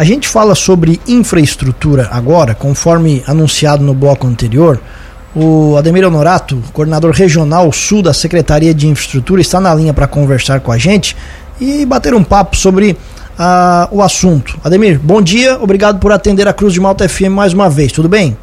A gente fala sobre infraestrutura agora, conforme anunciado no bloco anterior. O Ademir Honorato, coordenador regional sul da Secretaria de Infraestrutura, está na linha para conversar com a gente e bater um papo sobre uh, o assunto. Ademir, bom dia, obrigado por atender a Cruz de Malta FM mais uma vez, tudo bem?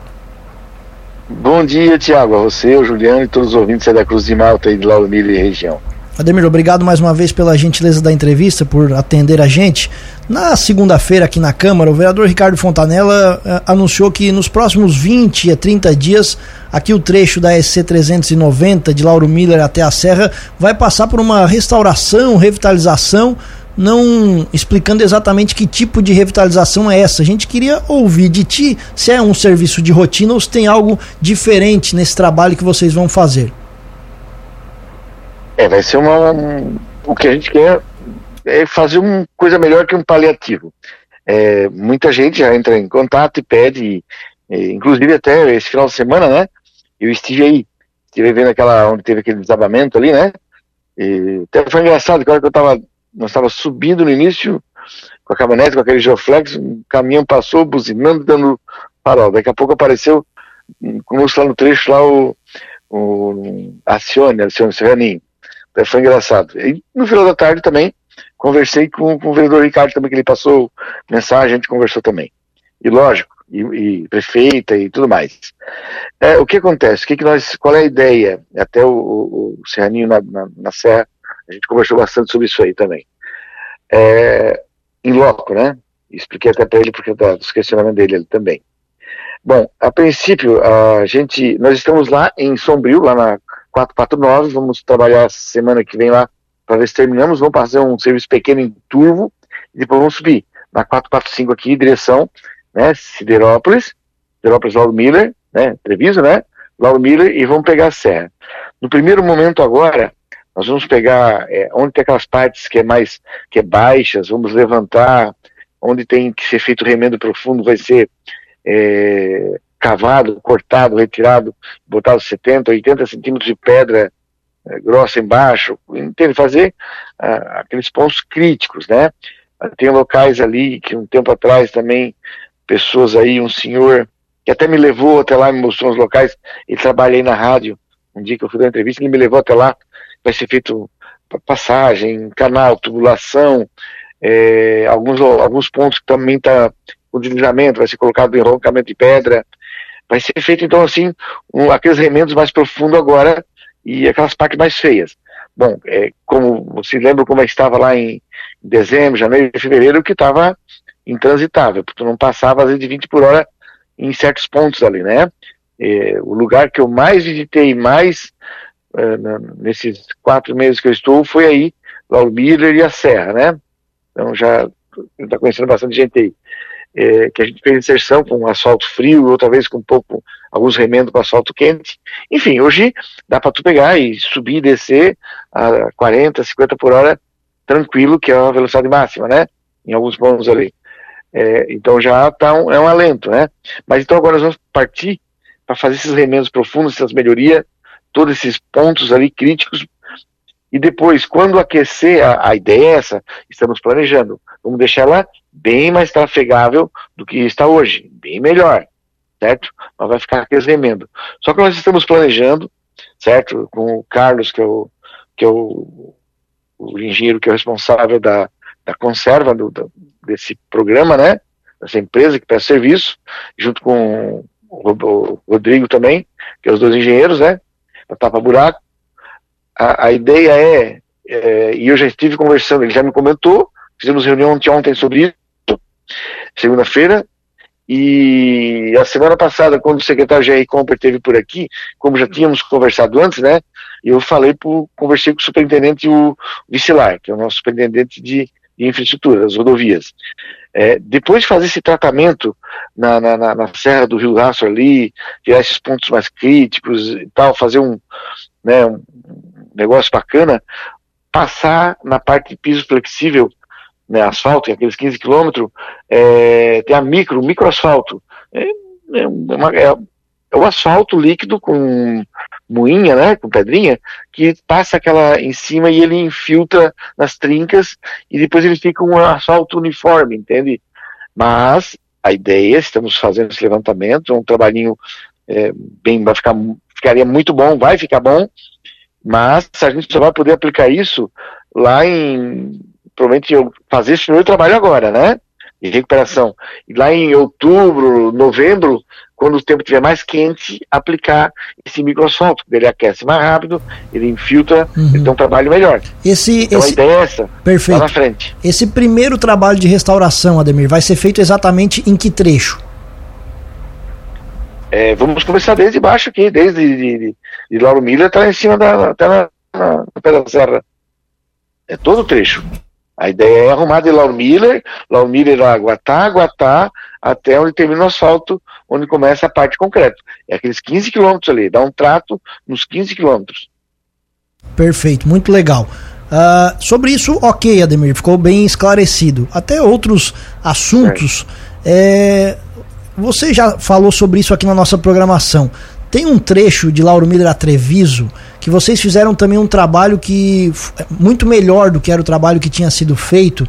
Bom dia, Tiago, a você, o Juliano e todos os ouvintes da Cruz de Malta e de Lauro Miller e região. Ademir, obrigado mais uma vez pela gentileza da entrevista, por atender a gente. Na segunda-feira, aqui na Câmara, o vereador Ricardo Fontanella eh, anunciou que nos próximos 20 a 30 dias, aqui o trecho da SC 390 de Lauro Miller até a Serra vai passar por uma restauração, revitalização, não explicando exatamente que tipo de revitalização é essa. A gente queria ouvir de ti se é um serviço de rotina ou se tem algo diferente nesse trabalho que vocês vão fazer. É, vai ser uma. Um, o que a gente quer é fazer uma coisa melhor que um paliativo. É, muita gente já entra em contato e pede, e, inclusive até esse final de semana, né? Eu estive aí, estive vendo aquela onde teve aquele desabamento ali, né? E até foi engraçado, que hora que eu tava, nós estava subindo no início com a caminhonete, com aquele geoflex, um caminhão passou buzinando, dando farol. Daqui a pouco apareceu conosco lá no trecho lá o, o Acione, Acione Serraninho. É, foi engraçado. E no final da tarde também conversei com, com o vereador Ricardo também, que ele passou mensagem, a gente conversou também. E lógico, e, e prefeita e tudo mais. É, o que acontece? O que, que nós, qual é a ideia? Até o, o, o Serraninho na, na, na, Serra, a gente conversou bastante sobre isso aí também. É, em loco, né? Expliquei até para ele porque da, dos questionamentos dele também. Bom, a princípio, a gente, nós estamos lá em Sombrio, lá na 449, vamos trabalhar semana que vem lá para ver se terminamos, vamos fazer um serviço pequeno em Turvo e depois vamos subir na 445 aqui, direção, né, Siderópolis, Siderópolis Lauro Miller, né, Treviso, né, Lauro Miller e vamos pegar a serra. No primeiro momento agora, nós vamos pegar é, onde tem aquelas partes que é mais, que é baixas, vamos levantar, onde tem que ser feito remendo profundo, vai ser é, cavado, cortado, retirado, botado 70, 80 centímetros de pedra é, grossa embaixo, entende? Fazer ah, aqueles pontos críticos, né? Tem locais ali que um tempo atrás também, pessoas aí, um senhor que até me levou até lá, me mostrou os locais, ele trabalha aí na rádio, um dia que eu fui dar uma entrevista, ele me levou até lá, vai ser feito passagem, canal, tubulação, é, alguns, alguns pontos que também está com deslizamento, vai ser colocado enroncamento de pedra, Vai ser feito, então, assim, um, aqueles remendos mais profundos agora e aquelas partes mais feias. Bom, é, como você lembra como é estava lá em dezembro, janeiro e fevereiro, que estava intransitável, porque não passava às vezes de 20 por hora em certos pontos ali, né? É, o lugar que eu mais visitei, mais é, nesses quatro meses que eu estou, foi aí, lá o Miller e a Serra, né? Então já está conhecendo bastante gente aí é, que a gente fez inserção com asfalto frio, outra vez com um pouco, alguns remendos com asfalto quente. Enfim, hoje dá para tu pegar e subir e descer a 40, 50 por hora, tranquilo, que é uma velocidade máxima, né? Em alguns pontos ali. É, então já tá um, é um alento, né? Mas então agora nós vamos partir para fazer esses remendos profundos, essas melhorias, todos esses pontos ali críticos. E depois, quando aquecer, a, a ideia é essa, estamos planejando, vamos deixar ela bem mais trafegável do que está hoje, bem melhor, certo? Mas vai ficar aqueles remendo. Só que nós estamos planejando, certo? Com o Carlos, que é o, que é o, o engenheiro que é o responsável da, da conserva do, do, desse programa, né? Dessa empresa que presta serviço, junto com o, o Rodrigo também, que é os dois engenheiros, né? Da Tapa Buraco. A, a ideia é, é, e eu já estive conversando, ele já me comentou, fizemos reunião ontem sobre isso, segunda-feira. E a semana passada, quando o secretário Jair Comper esteve por aqui, como já tínhamos conversado antes, né? Eu falei pro, conversei com o superintendente o Vicilar, que é o nosso superintendente de, de infraestrutura, das rodovias. É, depois de fazer esse tratamento na, na, na, na Serra do Rio Rastro ali, tirar esses pontos mais críticos e tal, fazer um, né, um negócio bacana, passar na parte de piso flexível né, asfalto, aqueles 15 quilômetros, é, tem a micro, microasfalto. É, é, uma, é, é o asfalto líquido com moinha, né, com pedrinha, que passa aquela em cima e ele infiltra nas trincas e depois ele fica um asfalto uniforme, entende? Mas a ideia, estamos fazendo esse levantamento, um trabalhinho é, bem, vai ficar, ficaria muito bom, vai ficar bom, mas a gente só vai poder aplicar isso lá em, provavelmente eu fazer esse meu trabalho agora, né? De recuperação. E lá em outubro, novembro, quando o tempo estiver mais quente, aplicar esse microasfalto. Ele aquece mais rápido, ele infiltra, uhum. ele tem um trabalho melhor. Esse, então esse... a ideia é essa. Perfeito. Lá na frente. Esse primeiro trabalho de restauração, Ademir, vai ser feito exatamente em que trecho? É, vamos começar desde baixo aqui, desde de, de, de Lauro Miller até lá em cima da, até na, na, na Serra. É todo o trecho. A ideia é arrumar de Lauro Miller, Lauro Miller a Guatá, Guatá, até onde termina o asfalto, onde começa a parte concreta. É aqueles 15 quilômetros ali, dá um trato nos 15 quilômetros. Perfeito, muito legal. Uh, sobre isso, ok, Ademir, ficou bem esclarecido. Até outros assuntos. É, você já falou sobre isso aqui na nossa programação. Tem um trecho de Lauro Miller a Treviso que vocês fizeram também um trabalho que é muito melhor do que era o trabalho que tinha sido feito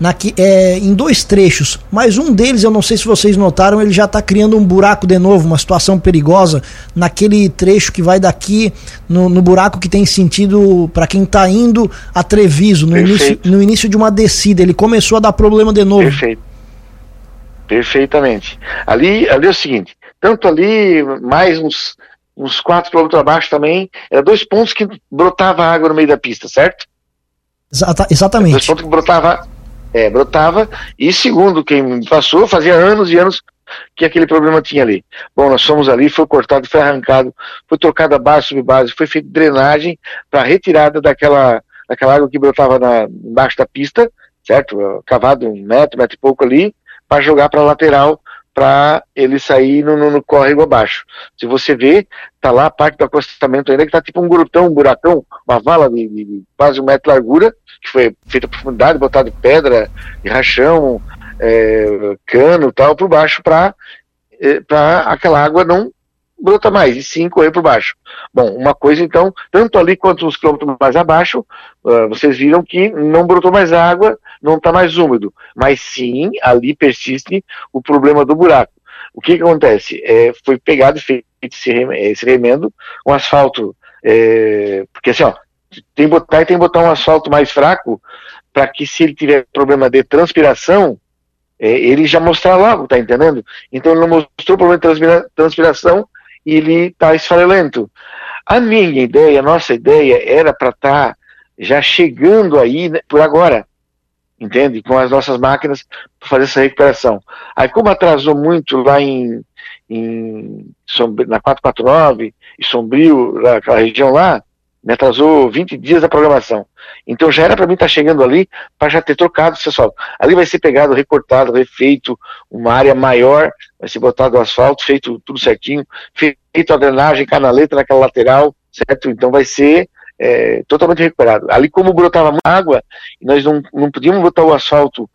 na, é, em dois trechos, mas um deles, eu não sei se vocês notaram, ele já está criando um buraco de novo, uma situação perigosa naquele trecho que vai daqui no, no buraco que tem sentido para quem está indo a Treviso, no início, no início de uma descida. Ele começou a dar problema de novo. Perfeito. Perfeitamente. Ali, ali é o seguinte, tanto ali, mais uns, uns 4 quilômetros abaixo também, eram dois pontos que brotava água no meio da pista, certo? Exata, exatamente. Dois pontos que brotava, é, brotava, e segundo quem passou, fazia anos e anos que aquele problema tinha ali. Bom, nós fomos ali, foi cortado, foi arrancado, foi trocada base sobre base, foi feita drenagem para retirada daquela, daquela água que brotava na, embaixo da pista, certo? Cavado um metro, metro e pouco ali, para jogar para a lateral para ele sair no, no, no, córrego abaixo. Se você vê, tá lá a parte do acostamento ainda que tá tipo um grutão, um buracão, uma vala de, de quase um metro de largura, que foi feita profundidade, botado pedra, de rachão, é, cano tal, por baixo para é, para aquela água não brota mais, e sim correr por baixo. Bom, uma coisa então, tanto ali quanto uns quilômetros mais abaixo, uh, vocês viram que não brotou mais água, não está mais úmido, mas sim, ali persiste o problema do buraco. O que, que acontece? É, foi pegado e feito esse, remendo, um asfalto, é, porque assim, ó, tem que botar e tem botar um asfalto mais fraco, para que se ele tiver problema de transpiração, é, ele já mostrar logo, tá entendendo? Então ele não mostrou problema de transpiração, e ele está esfarelento. A minha ideia, a nossa ideia era para estar tá já chegando aí né, por agora, entende? Com as nossas máquinas para fazer essa recuperação. Aí como atrasou muito lá em, em na 449 e Sombrio, naquela região lá, me atrasou 20 dias da programação. Então já era para mim estar tá chegando ali para já ter trocado o asfalto. Ali vai ser pegado, recortado, refeito, uma área maior, vai ser botado o asfalto, feito tudo certinho, feito a drenagem, canaleta naquela lateral, certo? Então vai ser é, totalmente recuperado. Ali como brotava água, nós não, não podíamos botar o asfalto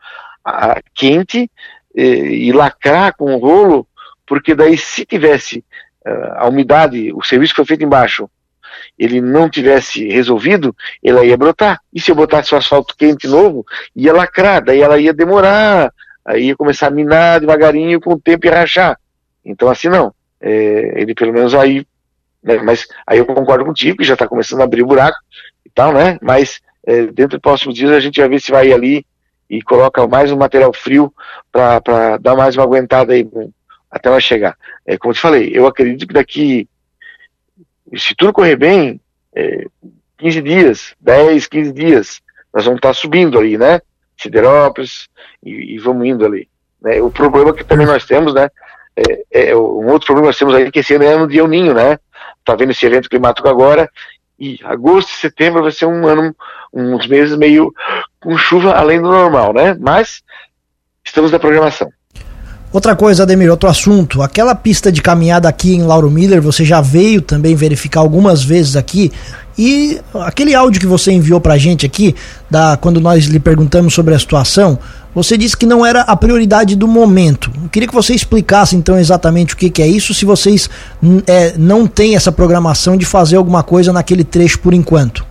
a, quente e, e lacrar com o rolo, porque daí se tivesse uh, a umidade, o serviço que foi feito embaixo, ele não tivesse resolvido, ela ia brotar. E se eu botasse o asfalto quente novo, ia lacrar, daí ela ia demorar, aí ia começar a minar devagarinho, com o tempo ia rachar. Então assim não. É, ele pelo menos aí, né, mas aí eu concordo contigo, que já está começando a abrir o buraco e tal, né? Mas é, dentro dos próximos dias a gente vai ver se vai ali e coloca mais um material frio para dar mais uma aguentada aí até ela chegar. É, como eu te falei, eu acredito que daqui se tudo correr bem, é, 15 dias, 10, 15 dias, nós vamos estar subindo ali, né? Siderópolis e, e vamos indo ali. Né? O problema que também nós temos, né? É, é, um outro problema que nós temos aí que esse ano é ano de El Ninho, né? Tá vendo esse evento climático agora e agosto e setembro vai ser um ano, uns meses meio com chuva além do normal, né? Mas estamos na programação. Outra coisa, Ademir, outro assunto. Aquela pista de caminhada aqui em Lauro Miller, você já veio também verificar algumas vezes aqui. E aquele áudio que você enviou pra gente aqui, da, quando nós lhe perguntamos sobre a situação, você disse que não era a prioridade do momento. Eu queria que você explicasse então exatamente o que, que é isso, se vocês é, não têm essa programação de fazer alguma coisa naquele trecho por enquanto.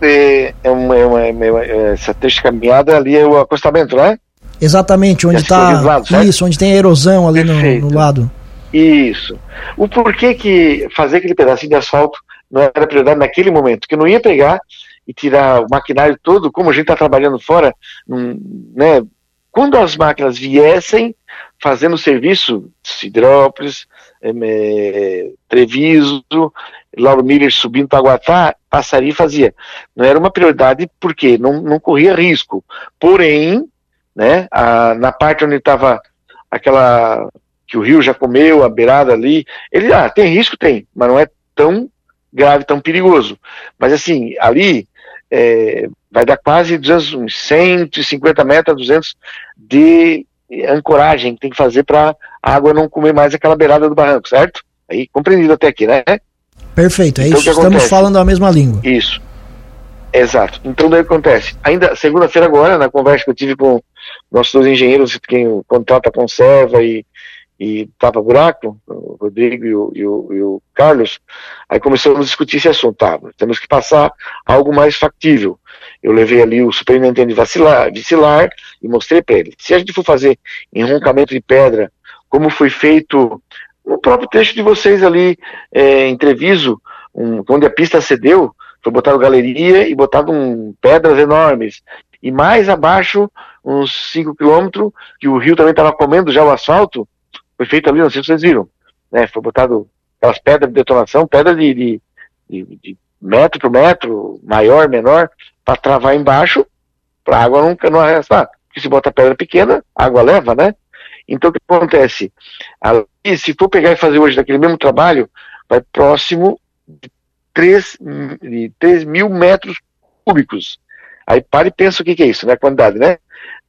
É, é uma, é uma, é uma, essa trecho caminhada ali é o acostamento, né? Exatamente, onde está isso, onde tem a erosão ali no, no, lado. Isso. O porquê que fazer aquele pedacinho de asfalto não era prioridade naquele momento, que não ia pegar e tirar o maquinário todo, como a gente está trabalhando fora, né? Quando as máquinas viessem fazendo serviço, Sidrópolis, é, Treviso, Lauro Miller subindo para Guatá, passaria e fazia. Não era uma prioridade porque não, não corria risco. Porém, né, a, na parte onde estava aquela que o rio já comeu, a beirada ali, ele, ah, tem risco? Tem, mas não é tão grave, tão perigoso. Mas assim, ali é, vai dar quase 200, uns 150 metros, 200 de ancoragem que tem que fazer para a água não comer mais aquela beirada do barranco, certo? Aí compreendido até aqui, né? Perfeito, é então, isso. Estamos falando a mesma língua. Isso. Exato. Então daí acontece. Ainda segunda-feira agora, na conversa que eu tive com nossos dois engenheiros, quem contrata a conserva e, e tapa buraco, o Rodrigo e o, e, o, e o, Carlos, aí começamos a discutir esse assunto. Tá, temos que passar algo mais factível. Eu levei ali o superintendente de vacilar, e mostrei para ele. Se a gente for fazer enroncamento de pedra, como foi feito no próprio texto de vocês ali, é, em um, onde a pista cedeu, foi botado galeria e botado um, pedras enormes. E mais abaixo, uns 5 quilômetros, que o rio também estava comendo já o asfalto, foi feito ali, não sei se vocês viram, né? Foi botado aquelas pedras de detonação, pedra de, de, de, de metro por metro, maior, menor, para travar embaixo, para a água nunca não arrastar. Porque se bota pedra pequena, a água leva, né? Então o que acontece? Ali, se for pegar e fazer hoje daquele mesmo trabalho, vai próximo de 3, de 3 mil metros cúbicos. Aí para e pensa o que, que é isso, né? A quantidade, né?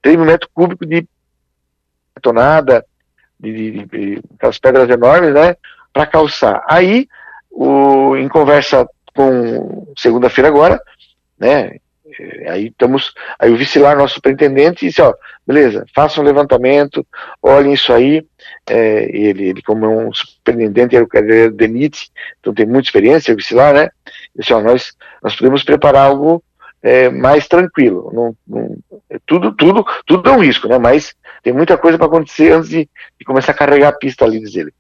3 mil metros cúbicos de betonada, de, de, de aquelas pedras enormes, né, para calçar. Aí, o, em conversa com segunda-feira agora, né, aí estamos, aí o Vicilar, nosso superintendente, disse, ó, beleza, faça um levantamento, olhem isso aí, é, ele, ele como é um superintendente, era o DENIT, então tem muita experiência, o Vicilar, né, disse, ó, nós, nós podemos preparar algo é, mais tranquilo, não, não, é tudo, tudo, tudo é um risco, né, mas tem muita coisa para acontecer antes de, de, começar a carregar a pista ali, diz ele.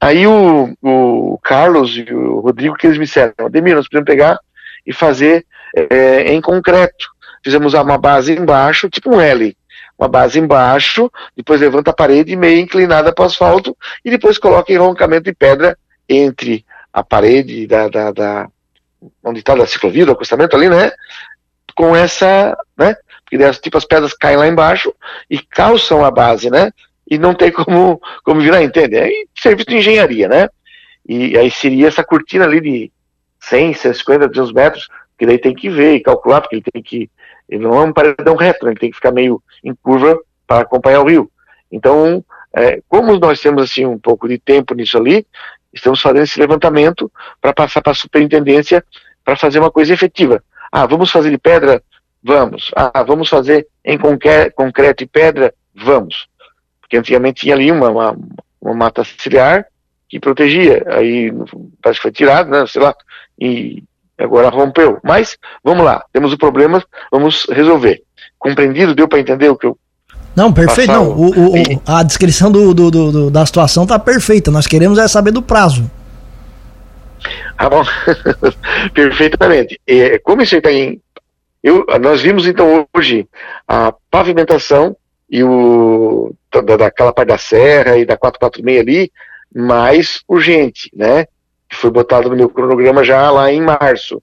Aí o, o Carlos e o Rodrigo, que eles me disseram, Ademir, nós podemos pegar e fazer é, em concreto. Fizemos uma base embaixo, tipo um L, uma base embaixo, depois levanta a parede meio inclinada para o asfalto e depois coloca enroncamento de pedra entre a parede da, da, da onde está a ciclovia, do acostamento ali, né? Com essa, né? porque daí, tipo, as pedras caem lá embaixo e calçam a base, né? E não tem como, como virar, entende? É serviço de engenharia, né? E aí seria essa cortina ali de 100, 150, 200 metros, que daí tem que ver e calcular, porque ele tem que. Ele não é um paredão reto, né? ele tem que ficar meio em curva para acompanhar o rio. Então, é, como nós temos assim um pouco de tempo nisso ali, estamos fazendo esse levantamento para passar para a superintendência para fazer uma coisa efetiva. Ah, vamos fazer de pedra Vamos. Ah, vamos fazer em concreto e pedra? Vamos. Porque antigamente tinha ali uma, uma, uma mata ciliar que protegia. Aí parece que foi tirado, né? Sei lá. E agora rompeu. Mas, vamos lá, temos o problema, vamos resolver. Compreendido? Deu para entender o que eu. Não, perfeito. Não, o, o, o, a descrição do, do, do, da situação tá perfeita. Nós queremos é saber do prazo. Ah, bom. Perfeitamente. É, como isso está em eu, nós vimos então hoje a pavimentação e o da, daquela parte da serra e da 446 ali mais urgente, né? Que foi botado no meu cronograma já lá em março,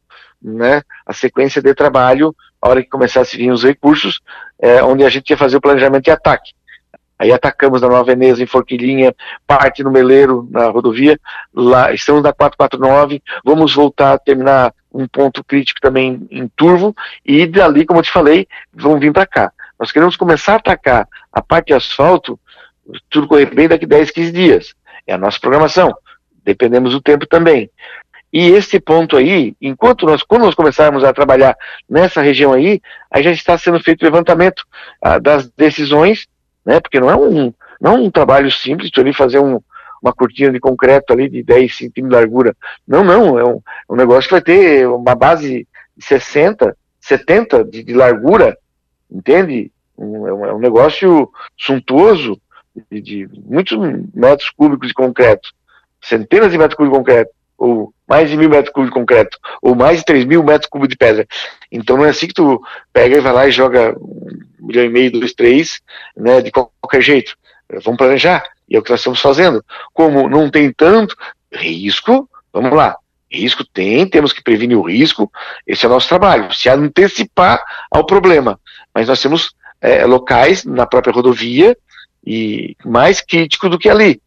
né? A sequência de trabalho, a hora que começasse a vir os recursos, é, onde a gente ia fazer o planejamento de ataque. Aí atacamos na Nova Veneza, em Forquilinha, parte no Meleiro, na rodovia, lá estamos na 449, vamos voltar a terminar um ponto crítico também em Turvo, e dali, como eu te falei, vão vir para cá. Nós queremos começar a atacar a parte de asfalto, tudo correr bem daqui 10, 15 dias. É a nossa programação. Dependemos do tempo também. E esse ponto aí, enquanto nós, quando nós começarmos a trabalhar nessa região aí, aí já está sendo feito o levantamento ah, das decisões né? Porque não é um, não é um trabalho simples, tu ali fazer um, uma cortina de concreto ali de 10 centímetros de largura. Não, não, é um, é um negócio que vai ter uma base de 60, 70 de, de largura, entende? Um, é, um, é um negócio suntuoso de, de, muitos metros cúbicos de concreto, centenas de metros cúbicos de concreto, ou mais de mil metros cúbicos de concreto, ou mais de três mil metros cúbicos de pedra. Então não é assim que tu pega e vai lá e joga um milhão e meio, dois, três, né, de qualquer jeito. Vamos planejar. E é o que nós estamos fazendo. Como não tem tanto risco, vamos lá. Risco tem, temos que prevenir o risco, esse é o nosso trabalho, se antecipar ao problema. Mas nós temos é, locais na própria rodovia e mais crítico do que ali.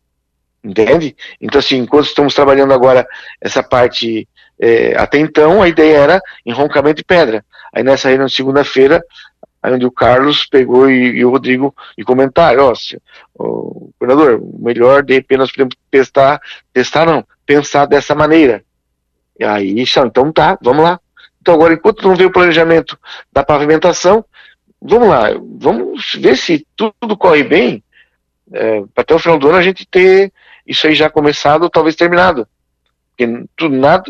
Entende? Então, assim, enquanto estamos trabalhando agora essa parte, é, até então a ideia era enroncamento de pedra. Aí nessa segunda-feira, onde o Carlos pegou e, e o Rodrigo e comentaram, ó, governador, melhor de repente testar, testar não, pensar dessa maneira. E aí, então tá, vamos lá. Então agora, enquanto não vê o planejamento da pavimentação, vamos lá, vamos ver se tudo corre bem, é, até o final do ano a gente ter isso aí já começado, talvez terminado. Porque tudo, nada,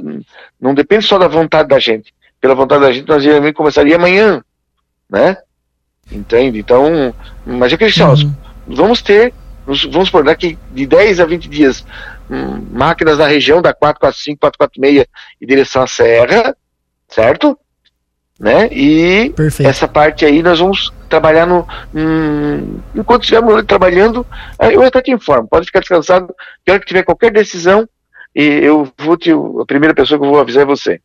não depende só da vontade da gente. Pela vontade da gente, nós iríamos começaria amanhã, né? Entende? Então, mas eu acredito, uhum. vamos ter, vamos por daqui de 10 a 20 dias, hum, máquinas na região da 445, 446 em direção à serra, certo? Né? E Perfeito. essa parte aí nós vamos trabalhar no. Hum, enquanto estivermos trabalhando, eu até te informo, pode ficar descansado, que hora que tiver qualquer decisão, e eu vou te. A primeira pessoa que eu vou avisar é você.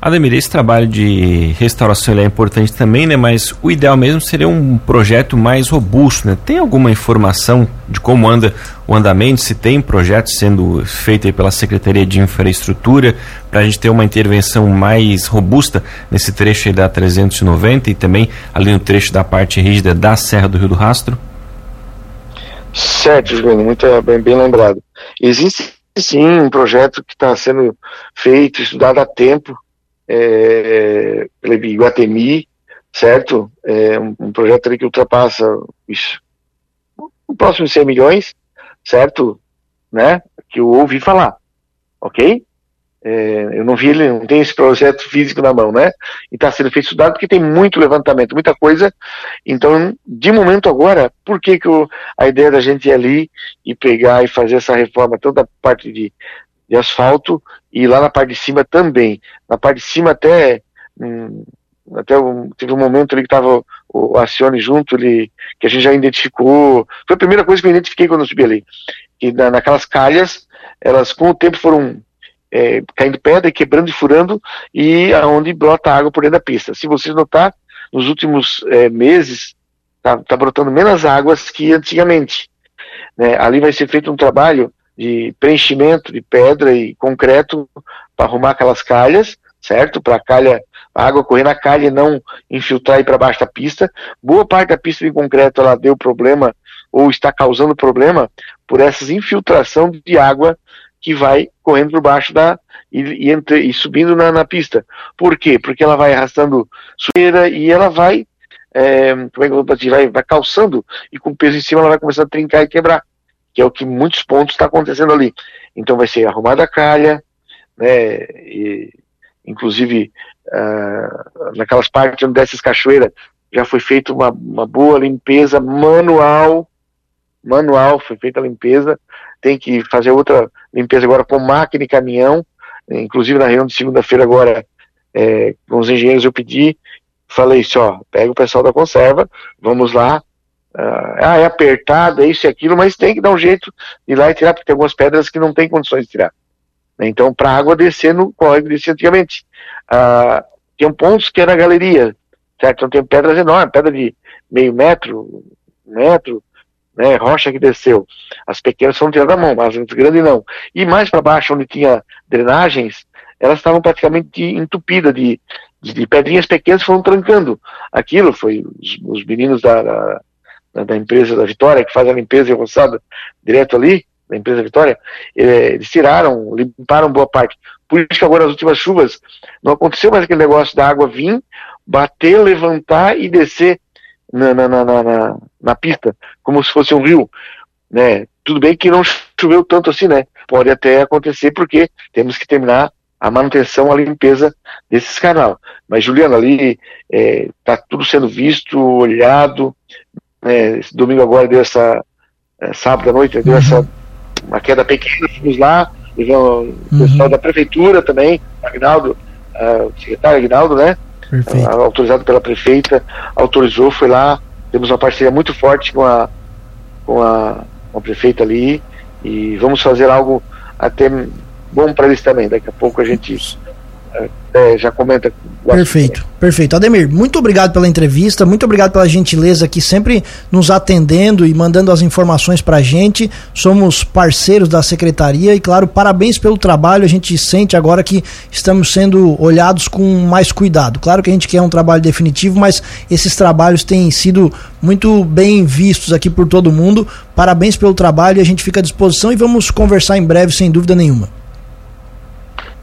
Ademir, esse trabalho de restauração é importante também, né? Mas o ideal mesmo seria um projeto mais robusto, né? Tem alguma informação de como anda o andamento, se tem projeto sendo feito pela Secretaria de Infraestrutura para a gente ter uma intervenção mais robusta nesse trecho da 390 e também ali no trecho da parte rígida da Serra do Rio do Rastro? Certo, Juliano, muito bem, bem lembrado. Existe sim um projeto que está sendo feito, estudado há tempo, é, Iguatemi, certo? É um, um projeto ali que ultrapassa isso, o próximo de 100 milhões, certo? Né? Que eu ouvi falar, ok? É, eu não vi ele, não tem esse projeto físico na mão, né? E está sendo feito estudado porque tem muito levantamento, muita coisa. Então, de momento agora, por que, que eu, a ideia da gente ir ali e pegar e fazer essa reforma, tanto da parte de, de asfalto e lá na parte de cima também. Na parte de cima até hum, até um, teve um momento ali que estava o, Acione junto, ele, que a gente já identificou. Foi a primeira coisa que eu identifiquei quando eu subi ali. Que na, naquelas calhas, elas com o tempo foram é, caindo pedra, quebrando e furando, e aonde brota água por dentro da pista. Se vocês notar, nos últimos é, meses, está tá brotando menos águas que antigamente. Né? Ali vai ser feito um trabalho de preenchimento de pedra e concreto para arrumar aquelas calhas, certo? Para a calha, a água correr na calha e não infiltrar para baixo da pista. Boa parte da pista de concreto ela deu problema ou está causando problema por essas infiltração de água que vai correndo por baixo da e, e, entre, e subindo na, na, pista. Por quê? Porque ela vai arrastando sujeira e ela vai, é, como é que eu vou dizer, vai, vai calçando e com peso em cima ela vai começar a trincar e quebrar que é o que muitos pontos está acontecendo ali. Então vai ser arrumada a calha, né, e, inclusive uh, naquelas partes onde dessas cachoeiras já foi feita uma, uma boa limpeza manual, manual, foi feita a limpeza, tem que fazer outra limpeza agora com máquina e caminhão, inclusive na reunião de segunda-feira agora, é, com os engenheiros eu pedi, falei só, pega o pessoal da conserva, vamos lá, ah, é apertado, é isso e aquilo, mas tem que dar um jeito de ir lá e tirar, porque tem algumas pedras que não tem condições de tirar. Então, para a água descer no córrego descia antigamente. Ah, tem pontos que era galeria, certo? Então tem pedras enormes, pedra de meio metro, metro, né, rocha que desceu. As pequenas foram tiradas da mão, mas as grandes não. E mais para baixo, onde tinha drenagens, elas estavam praticamente entupidas de, de, de pedrinhas pequenas foram trancando. Aquilo foi os, os meninos da, da da, da, empresa da Vitória, que faz a limpeza e roçada direto ali, da empresa Vitória, é, eles tiraram, limparam boa parte. Por isso que agora as últimas chuvas não aconteceu mais aquele negócio da água vir, bater, levantar e descer na, na, na, na, na pista, como se fosse um rio. Né? Tudo bem que não choveu tanto assim, né? Pode até acontecer porque temos que terminar a manutenção, a limpeza desses canal. Mas, Juliano, ali está é, tudo sendo visto, olhado. Né, esse domingo agora deu essa. É, sábado à noite, deu uhum. essa uma queda pequena, fomos lá, o pessoal uhum. da prefeitura também, Agnaldo, uh, o secretário Agnaldo, né? Uh, autorizado pela prefeita, autorizou, foi lá, temos uma parceria muito forte com a, com a, com a prefeita ali e vamos fazer algo até bom para eles também. Daqui a pouco a gente é, já comenta. Perfeito, perfeito. Ademir, muito obrigado pela entrevista, muito obrigado pela gentileza aqui, sempre nos atendendo e mandando as informações para a gente. Somos parceiros da secretaria e, claro, parabéns pelo trabalho. A gente sente agora que estamos sendo olhados com mais cuidado. Claro que a gente quer um trabalho definitivo, mas esses trabalhos têm sido muito bem vistos aqui por todo mundo. Parabéns pelo trabalho e a gente fica à disposição e vamos conversar em breve, sem dúvida nenhuma.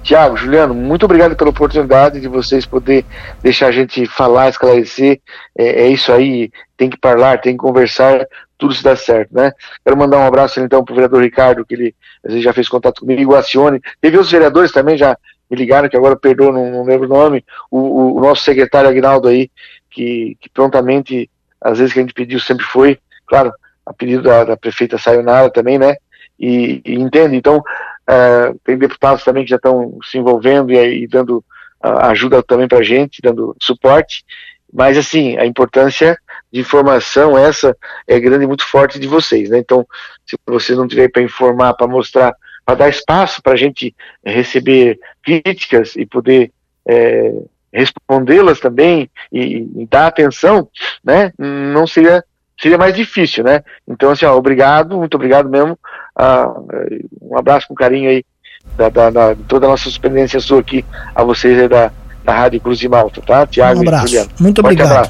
Tiago, Juliano, muito obrigado pela oportunidade de vocês poder deixar a gente falar, esclarecer. É, é isso aí, tem que falar, tem que conversar, tudo se dá certo, né? Quero mandar um abraço então para o vereador Ricardo, que ele, ele já fez contato comigo, Acione. Teve outros vereadores também já me ligaram, que agora perdoa, não, não lembro o nome. O, o, nosso secretário Agnaldo aí, que, que prontamente, às vezes que a gente pediu, sempre foi. Claro, a pedido da, da prefeita Sayonara também, né? E, e entende, então Uh, tem deputados também que já estão se envolvendo e, dando uh, ajuda também para a gente, dando suporte. Mas, assim, a importância de informação, essa é grande e muito forte de vocês. Né? Então, se vocês não tiverem para informar, para mostrar, para dar espaço para a gente receber críticas e poder é, respondê-las também e, e, dar atenção, né? não seria seria mais difícil, né? Então, assim, ó, obrigado, muito obrigado mesmo. Uh, um abraço com carinho aí da, da, da, toda a nossa experiência sua aqui, a vocês aí da, da Rádio Cruz de Malta, tá? Tiago um abraço. Muito obrigado. Abraço.